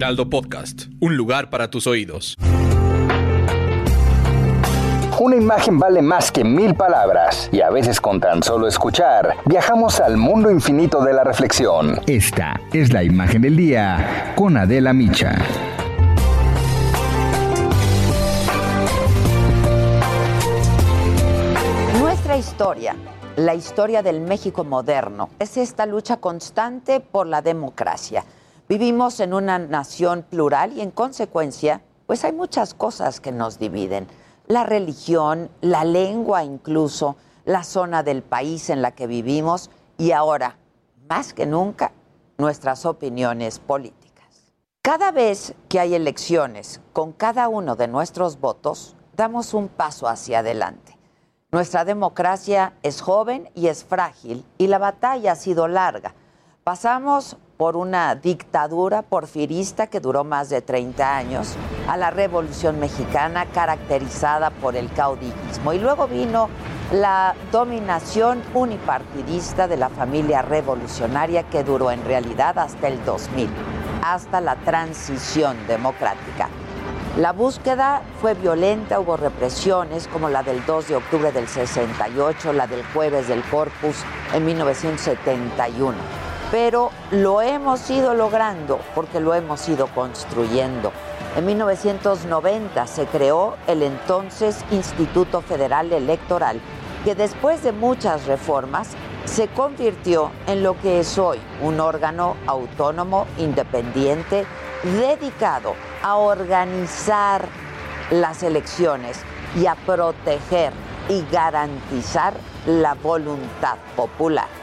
Heraldo Podcast, un lugar para tus oídos. Una imagen vale más que mil palabras y a veces con tan solo escuchar viajamos al mundo infinito de la reflexión. Esta es la imagen del día con Adela Micha. Nuestra historia, la historia del México moderno, es esta lucha constante por la democracia. Vivimos en una nación plural y en consecuencia, pues hay muchas cosas que nos dividen la religión, la lengua incluso, la zona del país en la que vivimos y ahora, más que nunca, nuestras opiniones políticas. Cada vez que hay elecciones, con cada uno de nuestros votos, damos un paso hacia adelante. Nuestra democracia es joven y es frágil y la batalla ha sido larga. Pasamos por una dictadura porfirista que duró más de 30 años, a la Revolución Mexicana caracterizada por el caudillismo. Y luego vino la dominación unipartidista de la familia revolucionaria que duró en realidad hasta el 2000, hasta la transición democrática. La búsqueda fue violenta, hubo represiones como la del 2 de octubre del 68, la del jueves del Corpus en 1971 pero lo hemos ido logrando porque lo hemos ido construyendo. En 1990 se creó el entonces Instituto Federal Electoral, que después de muchas reformas se convirtió en lo que es hoy, un órgano autónomo, independiente, dedicado a organizar las elecciones y a proteger y garantizar la voluntad popular.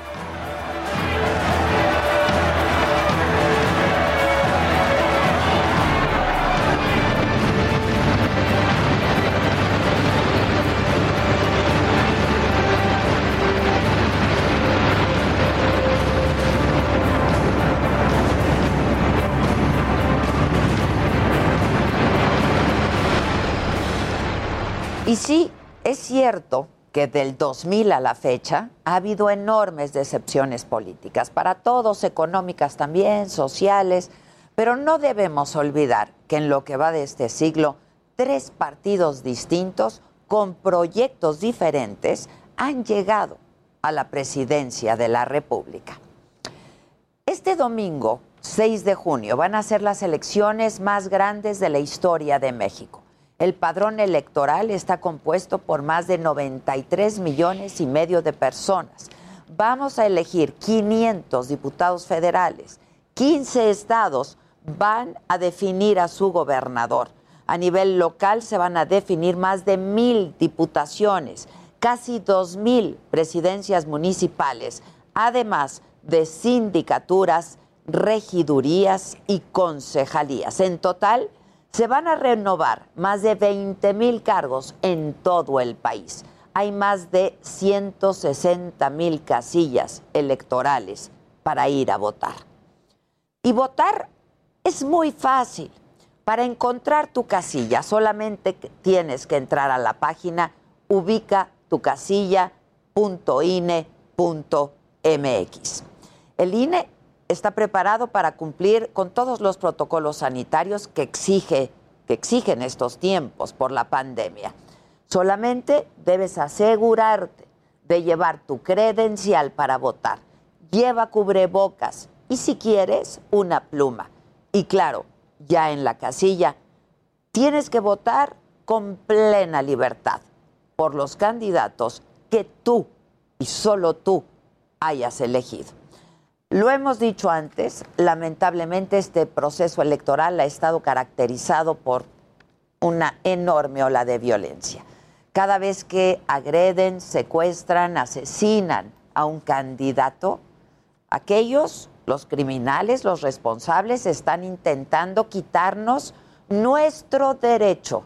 Y sí, es cierto que del 2000 a la fecha ha habido enormes decepciones políticas, para todos, económicas también, sociales, pero no debemos olvidar que en lo que va de este siglo, tres partidos distintos con proyectos diferentes han llegado a la presidencia de la República. Este domingo, 6 de junio, van a ser las elecciones más grandes de la historia de México. El padrón electoral está compuesto por más de 93 millones y medio de personas. Vamos a elegir 500 diputados federales. 15 estados van a definir a su gobernador. A nivel local se van a definir más de mil diputaciones, casi dos mil presidencias municipales, además de sindicaturas, regidurías y concejalías. En total, se van a renovar más de 20 mil cargos en todo el país. Hay más de 160 mil casillas electorales para ir a votar. Y votar es muy fácil. Para encontrar tu casilla solamente tienes que entrar a la página ubicatucasilla.ine.mx. El INE está preparado para cumplir con todos los protocolos sanitarios que, exige, que exigen estos tiempos por la pandemia. Solamente debes asegurarte de llevar tu credencial para votar. Lleva cubrebocas y si quieres, una pluma. Y claro, ya en la casilla, tienes que votar con plena libertad por los candidatos que tú y solo tú hayas elegido. Lo hemos dicho antes, lamentablemente este proceso electoral ha estado caracterizado por una enorme ola de violencia. Cada vez que agreden, secuestran, asesinan a un candidato, Aquellos, los criminales, los responsables, están intentando quitarnos nuestro derecho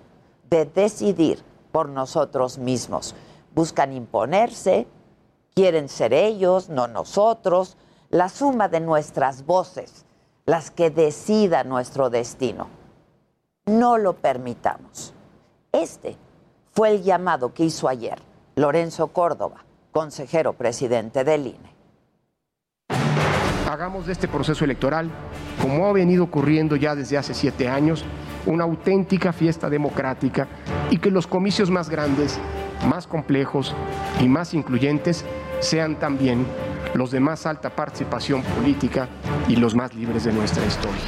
de decidir por nosotros mismos. Buscan imponerse, quieren ser ellos, no nosotros, la suma de nuestras voces, las que decidan nuestro destino. No lo permitamos. Este fue el llamado que hizo ayer Lorenzo Córdoba, consejero presidente del INE. Hagamos de este proceso electoral, como ha venido ocurriendo ya desde hace siete años, una auténtica fiesta democrática y que los comicios más grandes, más complejos y más incluyentes sean también los de más alta participación política y los más libres de nuestra historia.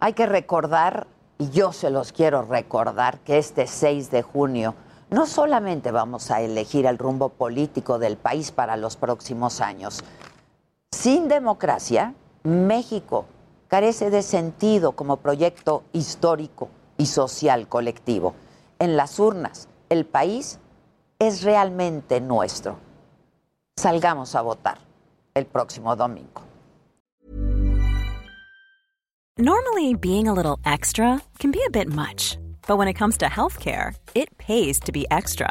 Hay que recordar, y yo se los quiero recordar, que este 6 de junio no solamente vamos a elegir el rumbo político del país para los próximos años. Sin democracia, México carece de sentido como proyecto histórico y social colectivo. En las urnas, el país es realmente nuestro. Salgamos a votar el próximo domingo. Normally, being a little extra can be a bit much, but when it comes to healthcare, it pays to be extra.